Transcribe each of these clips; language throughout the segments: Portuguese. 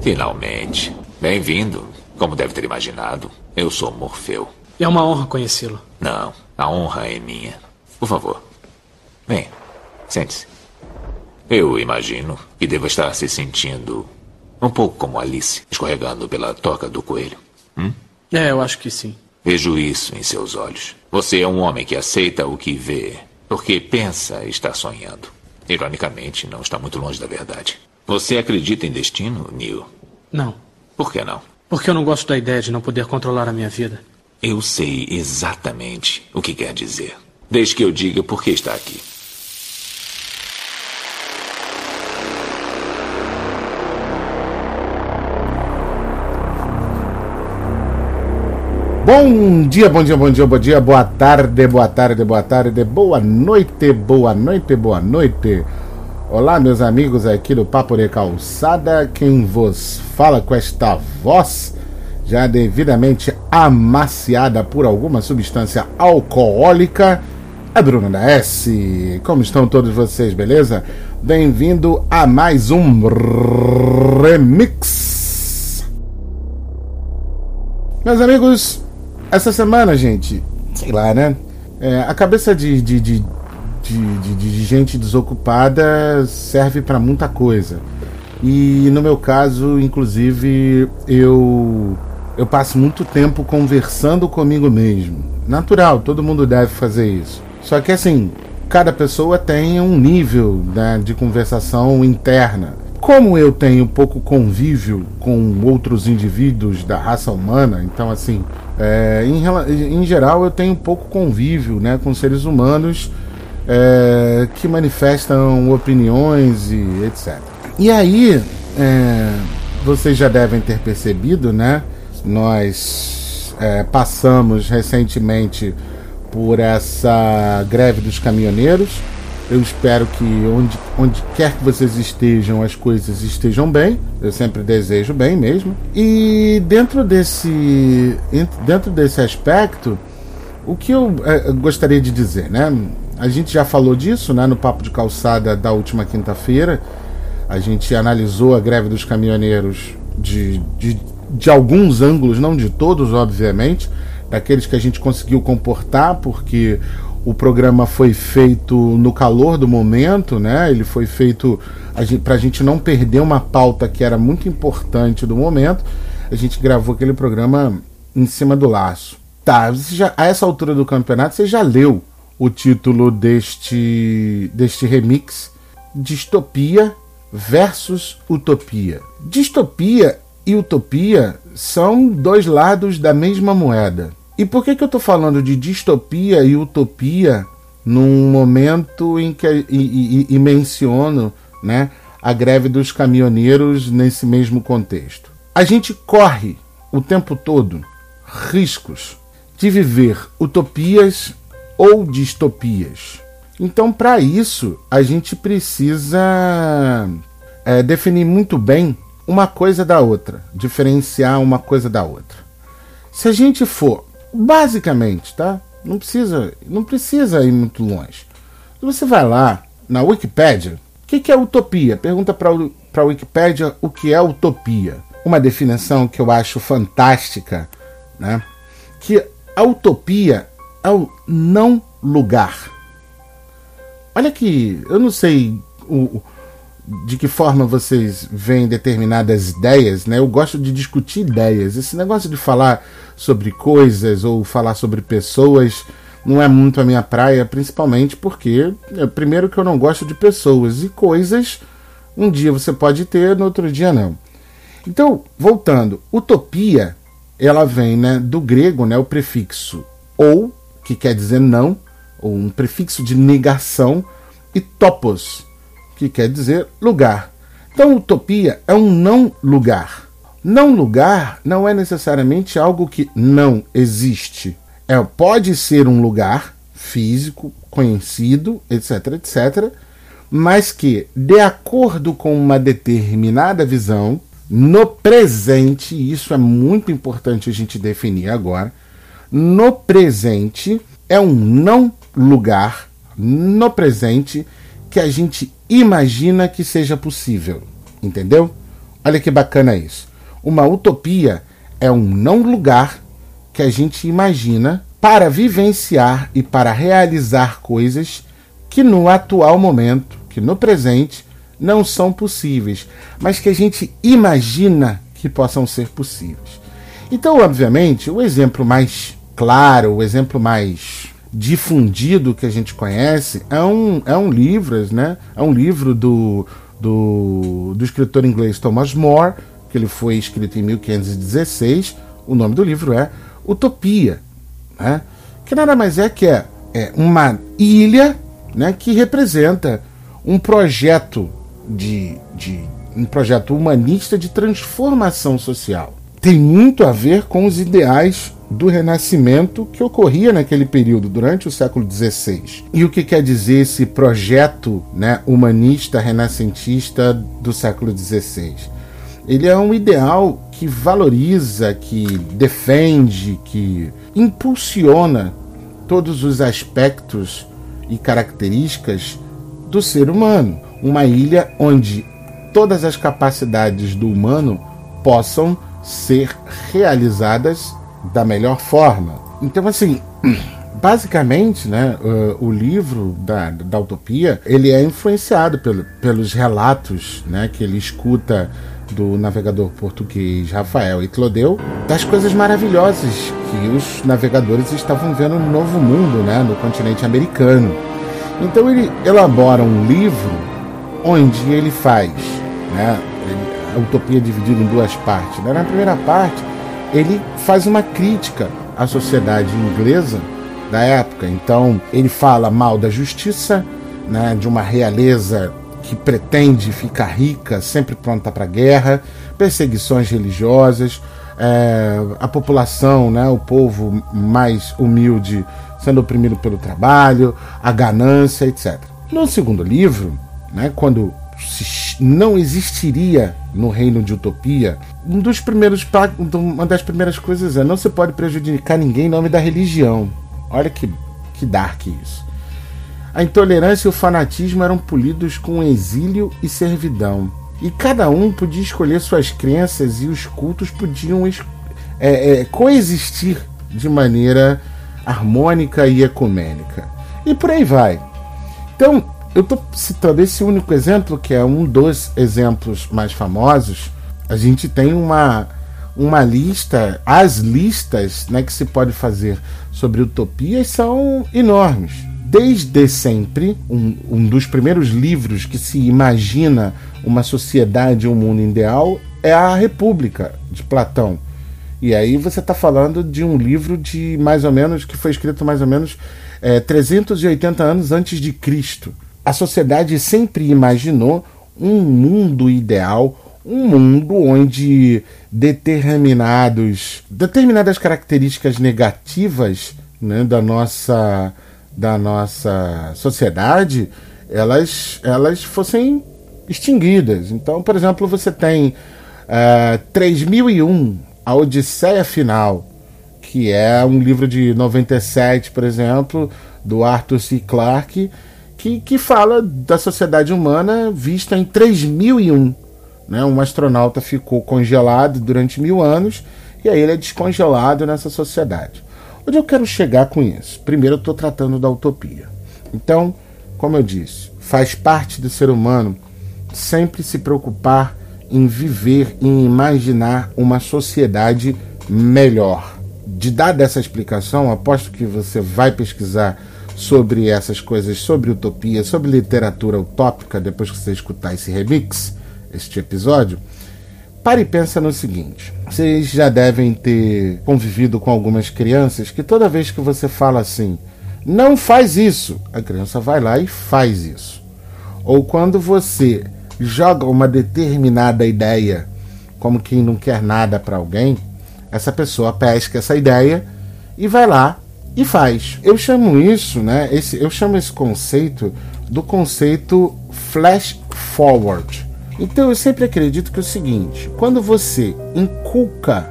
Finalmente. Bem-vindo. Como deve ter imaginado, eu sou Morfeu. É uma honra conhecê-lo. Não, a honra é minha. Por favor, venha. Sente-se. Eu imagino que deva estar se sentindo um pouco como Alice, escorregando pela toca do coelho. Hum? É, eu acho que sim. Vejo isso em seus olhos. Você é um homem que aceita o que vê, porque pensa estar sonhando. Ironicamente, não está muito longe da verdade. Você acredita em destino, Neil? Não. Por que não? Porque eu não gosto da ideia de não poder controlar a minha vida. Eu sei exatamente o que quer dizer. Desde que eu diga por que está aqui. Bom dia, bom dia, bom dia, bom dia, boa tarde, boa tarde, boa tarde, boa noite, boa noite, boa noite. Olá, meus amigos aqui do Papo de Calçada. Quem vos fala com esta voz já devidamente amaciada por alguma substância alcoólica é Bruno da S. Como estão todos vocês, beleza? Bem-vindo a mais um remix. Meus amigos, essa semana, gente, sei lá, né? É, a cabeça de, de, de, de, de gente desocupada serve para muita coisa. E no meu caso, inclusive, eu eu passo muito tempo conversando comigo mesmo. Natural, todo mundo deve fazer isso. Só que assim, cada pessoa tem um nível né, de conversação interna. Como eu tenho pouco convívio com outros indivíduos da raça humana, então assim, é, em, em, geral eu tenho pouco convívio né, com seres humanos é, que manifestam opiniões e etc. E aí, é, vocês já devem ter percebido, né? Nós é, passamos recentemente por essa greve dos caminhoneiros eu espero que onde, onde quer que vocês estejam, as coisas estejam bem. Eu sempre desejo bem mesmo. E dentro desse, dentro desse aspecto, o que eu é, gostaria de dizer, né? A gente já falou disso né, no Papo de Calçada da última quinta-feira. A gente analisou a greve dos caminhoneiros de, de, de alguns ângulos, não de todos, obviamente, daqueles que a gente conseguiu comportar, porque o programa foi feito no calor do momento, né? Ele foi feito para a gente não perder uma pauta que era muito importante do momento. A gente gravou aquele programa em cima do laço. Tá, já, a essa altura do campeonato você já leu o título deste, deste remix: Distopia versus Utopia. Distopia e utopia são dois lados da mesma moeda. E por que, que eu estou falando de distopia e utopia num momento em que e, e, e menciono né, a greve dos caminhoneiros nesse mesmo contexto? A gente corre o tempo todo riscos de viver utopias ou distopias. Então, para isso, a gente precisa é, definir muito bem uma coisa da outra, diferenciar uma coisa da outra. Se a gente for Basicamente, tá? Não precisa, não precisa ir muito longe. Você vai lá na Wikipédia, o que, que é utopia? Pergunta para a Wikipédia o que é utopia. Uma definição que eu acho fantástica, né? Que a utopia é o não lugar. Olha que eu não sei o, de que forma vocês veem determinadas ideias, né? Eu gosto de discutir ideias. Esse negócio de falar sobre coisas ou falar sobre pessoas não é muito a minha praia, principalmente porque, é, primeiro, que eu não gosto de pessoas e coisas. Um dia você pode ter, no outro dia não. Então, voltando, utopia, ela vem né, do grego, né, o prefixo ou, que quer dizer não, ou um prefixo de negação, e topos, que quer dizer lugar. Então, utopia é um não lugar. Não lugar não é necessariamente algo que não existe. É, pode ser um lugar físico, conhecido, etc, etc, mas que, de acordo com uma determinada visão, no presente, isso é muito importante a gente definir agora, no presente é um não lugar, no presente, que a gente imagina que seja possível. Entendeu? Olha que bacana isso. Uma utopia é um não lugar que a gente imagina para vivenciar e para realizar coisas que no atual momento, que no presente, não são possíveis, mas que a gente imagina que possam ser possíveis. Então, obviamente, o exemplo mais claro, o exemplo mais difundido que a gente conhece é um, é um livro, né? É um livro do, do, do escritor inglês Thomas More, que ele foi escrito em 1516. O nome do livro é Utopia, né? que nada mais é que é, é uma ilha né, que representa um projeto de, de um projeto humanista de transformação social. Tem muito a ver com os ideais do Renascimento que ocorria naquele período, durante o século XVI. E o que quer dizer esse projeto né, humanista renascentista do século XVI? Ele é um ideal que valoriza, que defende, que impulsiona todos os aspectos e características do ser humano. Uma ilha onde todas as capacidades do humano possam ser realizadas da melhor forma. Então, assim, basicamente, né, o livro da, da Utopia ele é influenciado pelo, pelos relatos né, que ele escuta do navegador português Rafael Itlodeu das coisas maravilhosas que os navegadores estavam vendo no Novo Mundo, né, no continente americano. Então ele elabora um livro onde ele faz, né, a utopia dividida em duas partes. Né? Na primeira parte, ele faz uma crítica à sociedade inglesa da época. Então, ele fala mal da justiça, né, de uma realeza que pretende ficar rica, sempre pronta para guerra, perseguições religiosas, é, a população, né, o povo mais humilde sendo oprimido pelo trabalho, a ganância, etc. No segundo livro, né, quando não existiria no reino de utopia, um dos primeiros, uma das primeiras coisas é não se pode prejudicar ninguém em nome da religião. Olha que, que dark isso. A intolerância e o fanatismo eram polidos com exílio e servidão. E cada um podia escolher suas crenças e os cultos podiam é, é, coexistir de maneira harmônica e ecumênica. E por aí vai. Então, eu estou citando esse único exemplo, que é um dos exemplos mais famosos. A gente tem uma, uma lista, as listas né, que se pode fazer sobre utopias são enormes desde sempre, um, um dos primeiros livros que se imagina uma sociedade, um mundo ideal, é a República, de Platão. E aí você está falando de um livro de mais ou menos, que foi escrito mais ou menos é, 380 anos antes de Cristo. A sociedade sempre imaginou um mundo ideal, um mundo onde determinados, determinadas características negativas né, da nossa da nossa sociedade elas, elas fossem extinguidas. Então, por exemplo, você tem uh, eh, 3001, A Odisseia Final, que é um livro de 97, por exemplo, do Arthur C. Clarke, que, que fala da sociedade humana vista em 3001. Né? Um astronauta ficou congelado durante mil anos e aí ele é descongelado nessa sociedade. Onde eu quero chegar com isso? Primeiro, eu estou tratando da utopia. Então, como eu disse, faz parte do ser humano sempre se preocupar em viver, em imaginar uma sociedade melhor. De dar dessa explicação, aposto que você vai pesquisar sobre essas coisas, sobre utopia, sobre literatura utópica, depois que você escutar esse remix, este episódio. Pare e pensa no seguinte: vocês já devem ter convivido com algumas crianças que toda vez que você fala assim, não faz isso, a criança vai lá e faz isso. Ou quando você joga uma determinada ideia, como quem não quer nada para alguém, essa pessoa pesca essa ideia e vai lá e faz. Eu chamo isso, né? Esse, eu chamo esse conceito do conceito flash forward então eu sempre acredito que é o seguinte: quando você inculca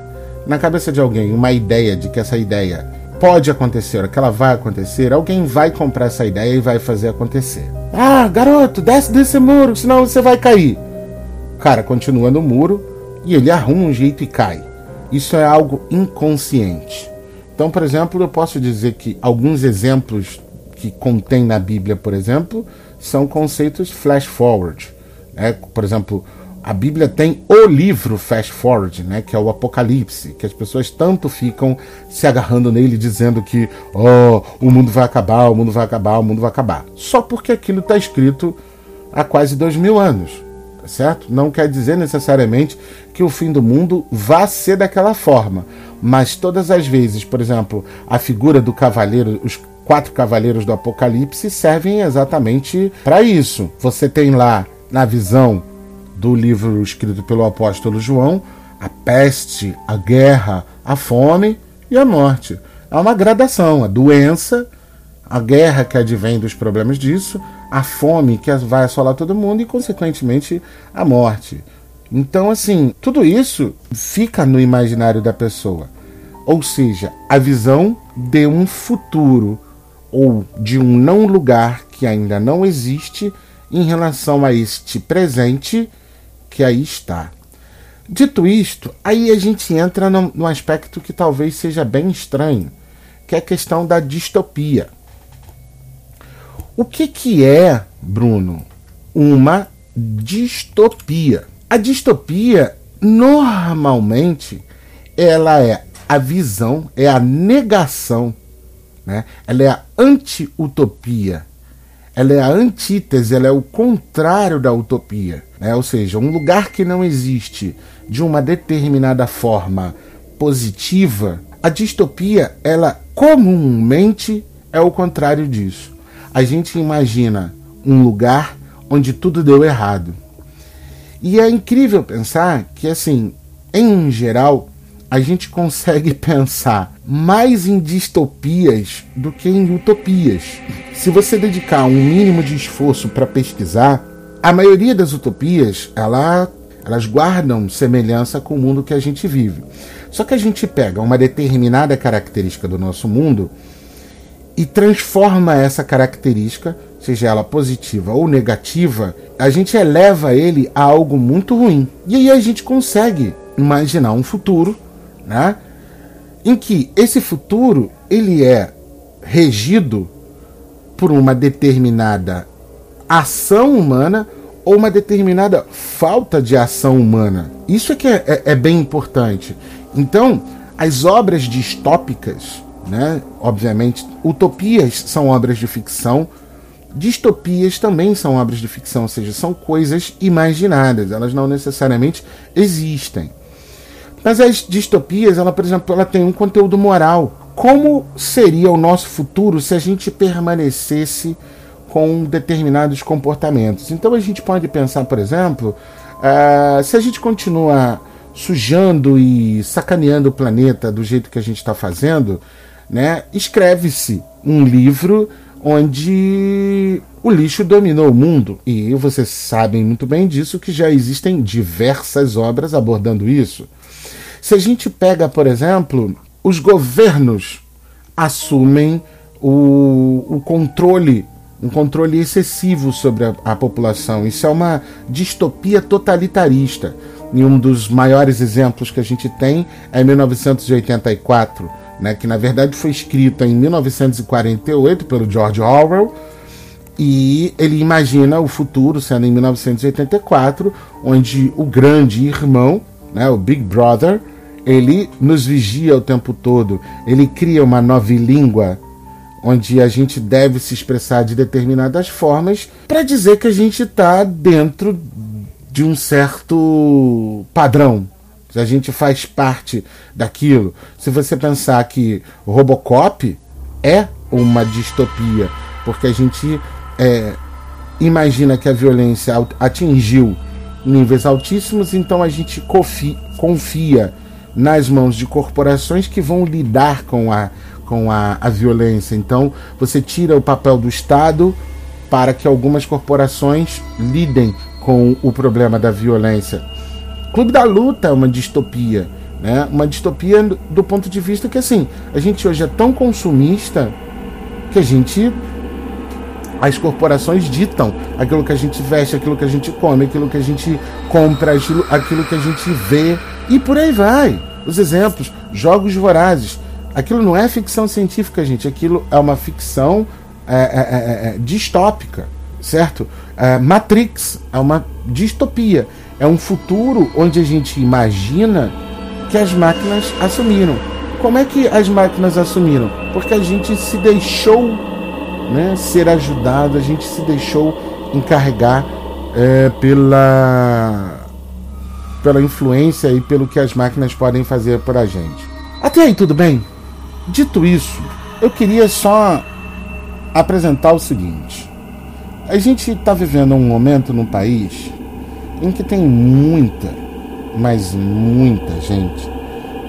na cabeça de alguém uma ideia de que essa ideia pode acontecer, que ela vai acontecer, alguém vai comprar essa ideia e vai fazer acontecer. Ah, garoto, desce desse muro, senão você vai cair. cara continua no muro e ele arruma um jeito e cai. Isso é algo inconsciente. Então, por exemplo, eu posso dizer que alguns exemplos que contém na Bíblia, por exemplo, são conceitos flash forward. Né? Por exemplo, a Bíblia tem o livro fast forward, né, que é o Apocalipse, que as pessoas tanto ficam se agarrando nele dizendo que oh, o mundo vai acabar, o mundo vai acabar, o mundo vai acabar. Só porque aquilo está escrito há quase dois mil anos, tá certo? Não quer dizer necessariamente que o fim do mundo vá ser daquela forma, mas todas as vezes, por exemplo, a figura do cavaleiro, os quatro cavaleiros do Apocalipse servem exatamente para isso. Você tem lá na visão do livro escrito pelo apóstolo João, a peste, a guerra, a fome e a morte. Há uma gradação, a doença, a guerra que advém dos problemas disso, a fome que vai assolar todo mundo e, consequentemente, a morte. Então, assim, tudo isso fica no imaginário da pessoa. Ou seja, a visão de um futuro ou de um não lugar que ainda não existe em relação a este presente que aí está. Dito isto, aí a gente entra num, aspecto que talvez seja bem estranho, que é a questão da distopia. O que, que é, Bruno, uma distopia? A distopia, normalmente, ela é a visão, é a negação, né? ela é a anti-utopia, ela é a antítese, ela é o contrário da utopia. Né? Ou seja, um lugar que não existe de uma determinada forma positiva, a distopia, ela comumente é o contrário disso. A gente imagina um lugar onde tudo deu errado. E é incrível pensar que, assim, em geral, a gente consegue pensar mais em distopias do que em utopias. Se você dedicar um mínimo de esforço para pesquisar, a maioria das utopias, ela, elas guardam semelhança com o mundo que a gente vive. Só que a gente pega uma determinada característica do nosso mundo e transforma essa característica, seja ela positiva ou negativa, a gente eleva ele a algo muito ruim. E aí a gente consegue imaginar um futuro né? em que esse futuro ele é regido por uma determinada ação humana ou uma determinada falta de ação humana. Isso é que é, é, é bem importante. Então, as obras distópicas, né, obviamente, utopias são obras de ficção, distopias também são obras de ficção, ou seja, são coisas imaginadas, elas não necessariamente existem. Mas as distopias, ela, por exemplo, ela tem um conteúdo moral. Como seria o nosso futuro se a gente permanecesse com determinados comportamentos? Então a gente pode pensar, por exemplo, uh, se a gente continua sujando e sacaneando o planeta do jeito que a gente está fazendo, né, escreve-se um livro onde o lixo dominou o mundo. E vocês sabem muito bem disso que já existem diversas obras abordando isso. Se a gente pega, por exemplo, os governos assumem o, o controle, um controle excessivo sobre a, a população. Isso é uma distopia totalitarista. E um dos maiores exemplos que a gente tem é 1984, né, que na verdade foi escrita em 1948 pelo George Orwell. E ele imagina o futuro sendo em 1984, onde o grande irmão né, o Big Brother, ele nos vigia o tempo todo. Ele cria uma nova língua onde a gente deve se expressar de determinadas formas para dizer que a gente está dentro de um certo padrão. A gente faz parte daquilo. Se você pensar que Robocop é uma distopia, porque a gente é, imagina que a violência atingiu níveis altíssimos, então a gente confia nas mãos de corporações que vão lidar com a, com a, a violência. Então você tira o papel do Estado para que algumas corporações lidem com o problema da violência. Clube da Luta é uma distopia, né? Uma distopia do ponto de vista que assim, a gente hoje é tão consumista que a gente As corporações ditam aquilo que a gente veste, aquilo que a gente come, aquilo que a gente compra, aquilo que a gente vê e por aí vai. Os exemplos, jogos vorazes. Aquilo não é ficção científica, gente. Aquilo é uma ficção é, é, é, é, é distópica, certo? É, Matrix é uma distopia. É um futuro onde a gente imagina que as máquinas assumiram. Como é que as máquinas assumiram? Porque a gente se deixou né, ser ajudado, a gente se deixou encarregar é, pela, pela influência e pelo que as máquinas podem fazer por a gente. Até aí, tudo bem? Dito isso, eu queria só apresentar o seguinte: a gente está vivendo um momento no país em que tem muita, mas muita gente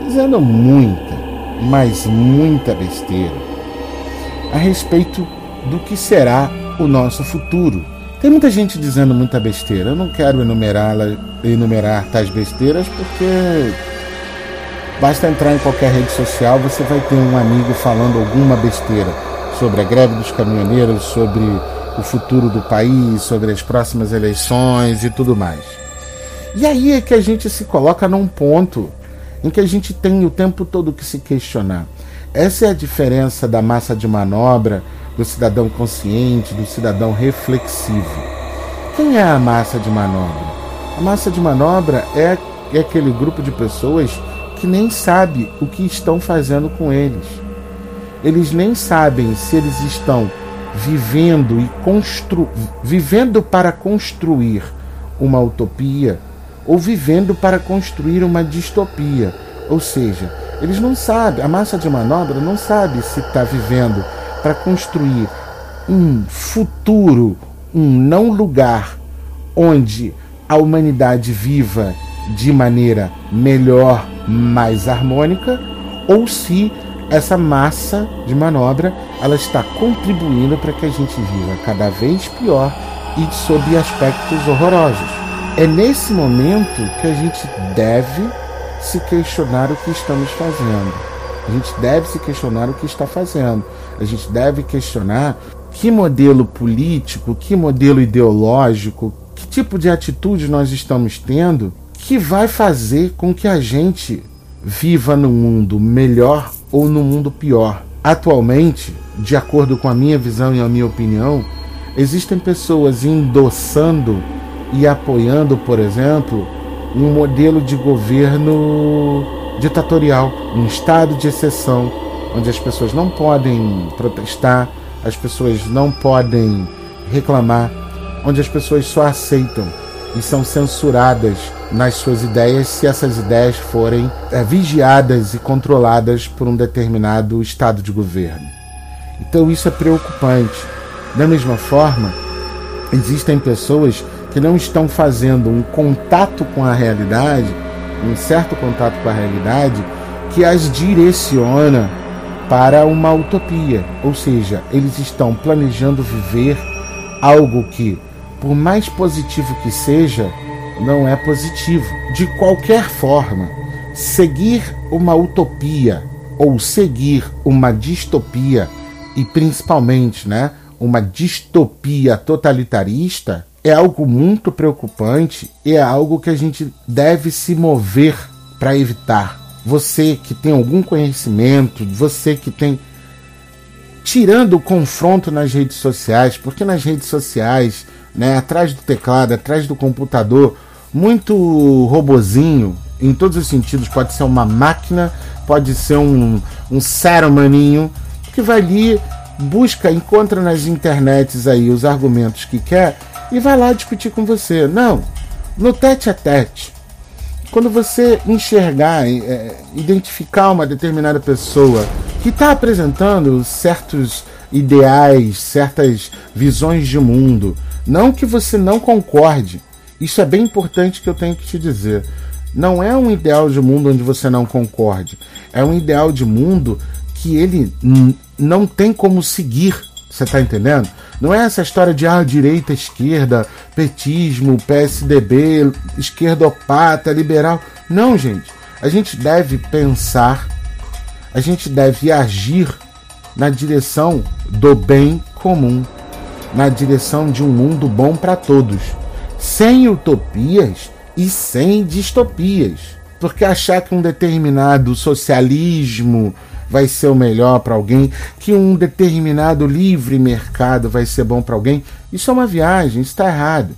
dizendo muita, mas muita besteira a respeito do que será o nosso futuro. Tem muita gente dizendo muita besteira. Eu não quero enumerar, enumerar tais besteiras porque basta entrar em qualquer rede social, você vai ter um amigo falando alguma besteira sobre a greve dos caminhoneiros, sobre o futuro do país, sobre as próximas eleições e tudo mais. E aí é que a gente se coloca num ponto em que a gente tem o tempo todo que se questionar. Essa é a diferença da massa de manobra, do cidadão consciente, do cidadão reflexivo. Quem é a massa de manobra? A massa de manobra é, é aquele grupo de pessoas que nem sabe o que estão fazendo com eles. Eles nem sabem se eles estão vivendo e constru vivendo para construir uma utopia ou vivendo para construir uma distopia. Ou seja, eles não sabem, a massa de manobra não sabe se está vivendo para construir um futuro, um não lugar onde a humanidade viva de maneira melhor, mais harmônica, ou se essa massa de manobra ela está contribuindo para que a gente viva cada vez pior e sob aspectos horrorosos. É nesse momento que a gente deve se questionar o que estamos fazendo. A gente deve se questionar o que está fazendo. A gente deve questionar que modelo político, que modelo ideológico, que tipo de atitude nós estamos tendo que vai fazer com que a gente viva num mundo melhor ou num mundo pior. Atualmente, de acordo com a minha visão e a minha opinião, existem pessoas endossando e apoiando, por exemplo, um modelo de governo ditatorial, um estado de exceção, onde as pessoas não podem protestar, as pessoas não podem reclamar, onde as pessoas só aceitam e são censuradas nas suas ideias se essas ideias forem é, vigiadas e controladas por um determinado estado de governo. Então isso é preocupante. Da mesma forma, existem pessoas que não estão fazendo um contato com a realidade, um certo contato com a realidade, que as direciona para uma utopia. Ou seja, eles estão planejando viver algo que por mais positivo que seja, não é positivo. De qualquer forma, seguir uma utopia ou seguir uma distopia e principalmente, né, uma distopia totalitarista é algo muito preocupante e é algo que a gente deve se mover para evitar. Você que tem algum conhecimento, você que tem tirando o confronto nas redes sociais, porque nas redes sociais né, atrás do teclado, atrás do computador, muito robozinho, em todos os sentidos. Pode ser uma máquina, pode ser um, um ser humaninho que vai ali, busca, encontra nas internets aí os argumentos que quer e vai lá discutir com você. Não, no tete a tete. Quando você enxergar, é, identificar uma determinada pessoa que está apresentando certos ideais, certas visões de mundo, não que você não concorde. Isso é bem importante que eu tenho que te dizer. Não é um ideal de mundo onde você não concorde. É um ideal de mundo que ele não tem como seguir. Você está entendendo? Não é essa história de ah, direita, esquerda, petismo, PSDB, esquerdopata, liberal. Não, gente. A gente deve pensar, a gente deve agir na direção do bem comum na direção de um mundo bom para todos, sem utopias e sem distopias. Porque achar que um determinado socialismo vai ser o melhor para alguém, que um determinado livre mercado vai ser bom para alguém, isso é uma viagem, isso está errado.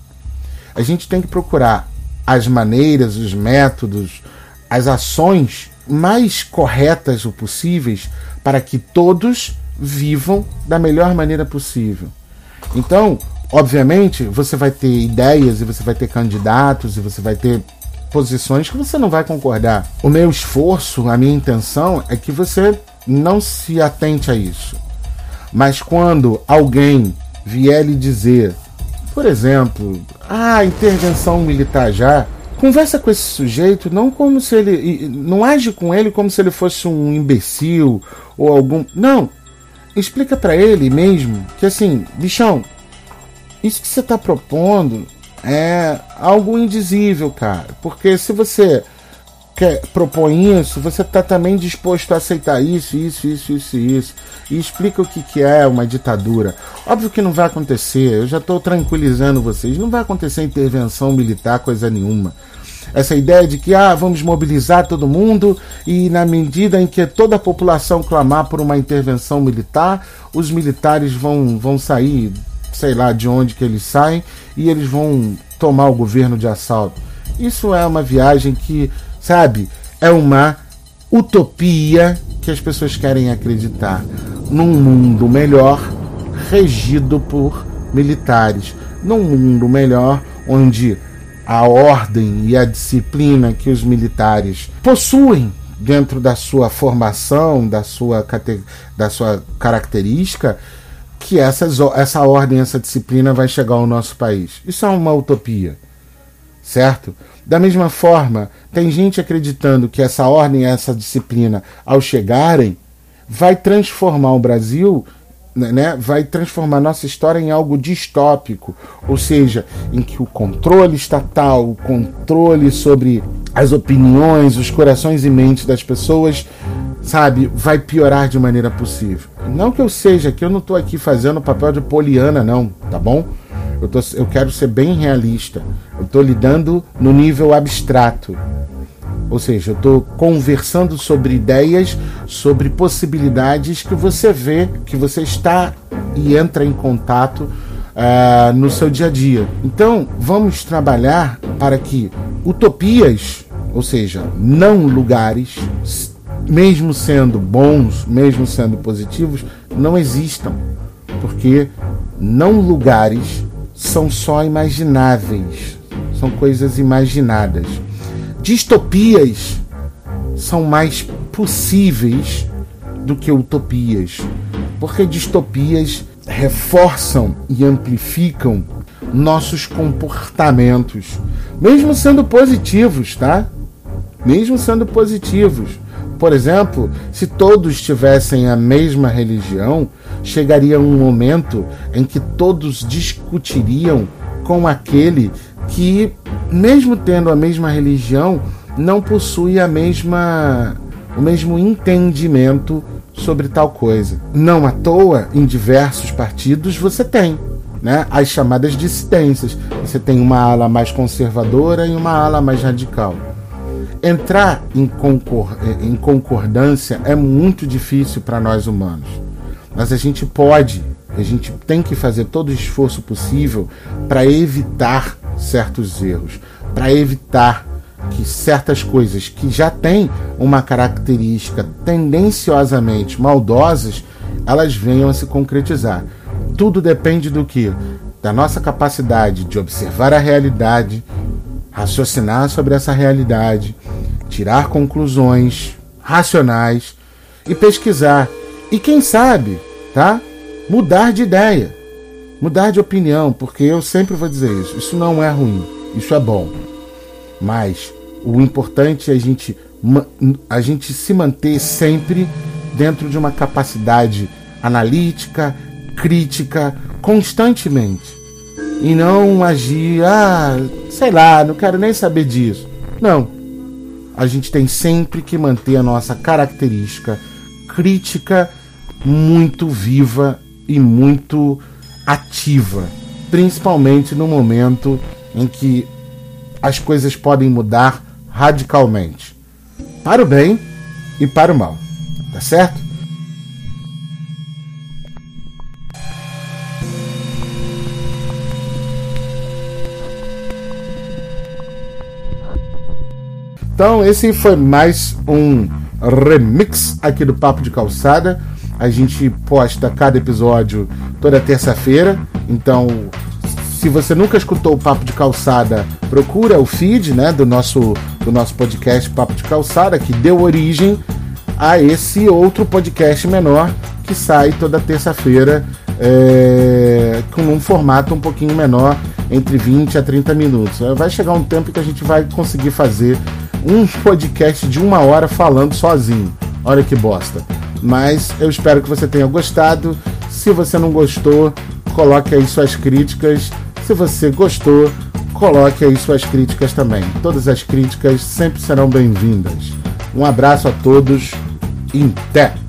A gente tem que procurar as maneiras, os métodos, as ações mais corretas o possíveis para que todos vivam da melhor maneira possível. Então, obviamente, você vai ter ideias e você vai ter candidatos e você vai ter posições que você não vai concordar. O meu esforço, a minha intenção é que você não se atente a isso. Mas quando alguém vier lhe dizer, por exemplo, ah, intervenção militar já, conversa com esse sujeito não como se ele não age com ele como se ele fosse um imbecil ou algum, não. Explica para ele mesmo que assim, bichão, isso que você está propondo é algo indizível, cara. Porque se você quer, propõe isso, você está também disposto a aceitar isso, isso, isso, isso, isso. E explica o que, que é uma ditadura. Óbvio que não vai acontecer, eu já estou tranquilizando vocês, não vai acontecer intervenção militar, coisa nenhuma. Essa ideia de que ah, vamos mobilizar todo mundo e na medida em que toda a população clamar por uma intervenção militar, os militares vão, vão sair, sei lá de onde que eles saem, e eles vão tomar o governo de assalto. Isso é uma viagem que sabe? É uma utopia que as pessoas querem acreditar num mundo melhor regido por militares, num mundo melhor onde a ordem e a disciplina que os militares possuem dentro da sua formação, da sua, da sua característica, que essas, essa ordem, essa disciplina vai chegar ao nosso país. Isso é uma utopia, certo? Da mesma forma, tem gente acreditando que essa ordem, essa disciplina, ao chegarem, vai transformar o Brasil, né, né, vai transformar nossa história em algo distópico, ou seja, em que o controle estatal, o controle sobre as opiniões, os corações e mentes das pessoas, sabe, vai piorar de maneira possível. Não que eu seja, que eu não estou aqui fazendo papel de poliana, não, tá bom? Eu, tô, eu quero ser bem realista. Eu estou lidando no nível abstrato. Ou seja, eu estou conversando sobre ideias, sobre possibilidades que você vê, que você está e entra em contato uh, no seu dia a dia. Então, vamos trabalhar para que utopias, ou seja, não lugares, mesmo sendo bons, mesmo sendo positivos, não existam. Porque não lugares são só imagináveis, são coisas imaginadas. Distopias são mais possíveis do que utopias, porque distopias reforçam e amplificam nossos comportamentos, mesmo sendo positivos, tá? Mesmo sendo positivos. Por exemplo, se todos tivessem a mesma religião, chegaria um momento em que todos discutiriam com aquele que, mesmo tendo a mesma religião, não possui a mesma o mesmo entendimento sobre tal coisa. Não à toa, em diversos partidos você tem né, as chamadas dissidências. Você tem uma ala mais conservadora e uma ala mais radical. Entrar em, concor em concordância é muito difícil para nós humanos, mas a gente pode, a gente tem que fazer todo o esforço possível para evitar certos erros, para evitar que certas coisas que já têm uma característica tendenciosamente maldosas, elas venham a se concretizar. Tudo depende do que? Da nossa capacidade de observar a realidade, raciocinar sobre essa realidade, tirar conclusões racionais e pesquisar. E quem sabe, tá? Mudar de ideia, mudar de opinião, porque eu sempre vou dizer isso. Isso não é ruim, isso é bom. Mas o importante é a gente, a gente se manter sempre dentro de uma capacidade analítica, crítica, constantemente. E não agir, ah, sei lá, não quero nem saber disso. Não. A gente tem sempre que manter a nossa característica crítica muito viva e muito ativa, principalmente no momento em que as coisas podem mudar radicalmente para o bem e para o mal. Tá certo? Então, esse foi mais um remix aqui do Papo de Calçada. A gente posta cada episódio toda terça-feira. Então, se você nunca escutou o Papo de Calçada, procura o feed né, do, nosso, do nosso podcast Papo de Calçada, que deu origem a esse outro podcast menor que sai toda terça-feira é, com um formato um pouquinho menor, entre 20 a 30 minutos. Vai chegar um tempo que a gente vai conseguir fazer um podcast de uma hora falando sozinho. Olha que bosta. Mas eu espero que você tenha gostado. Se você não gostou, coloque aí suas críticas. Se você gostou, coloque aí suas críticas também. Todas as críticas sempre serão bem-vindas. Um abraço a todos até!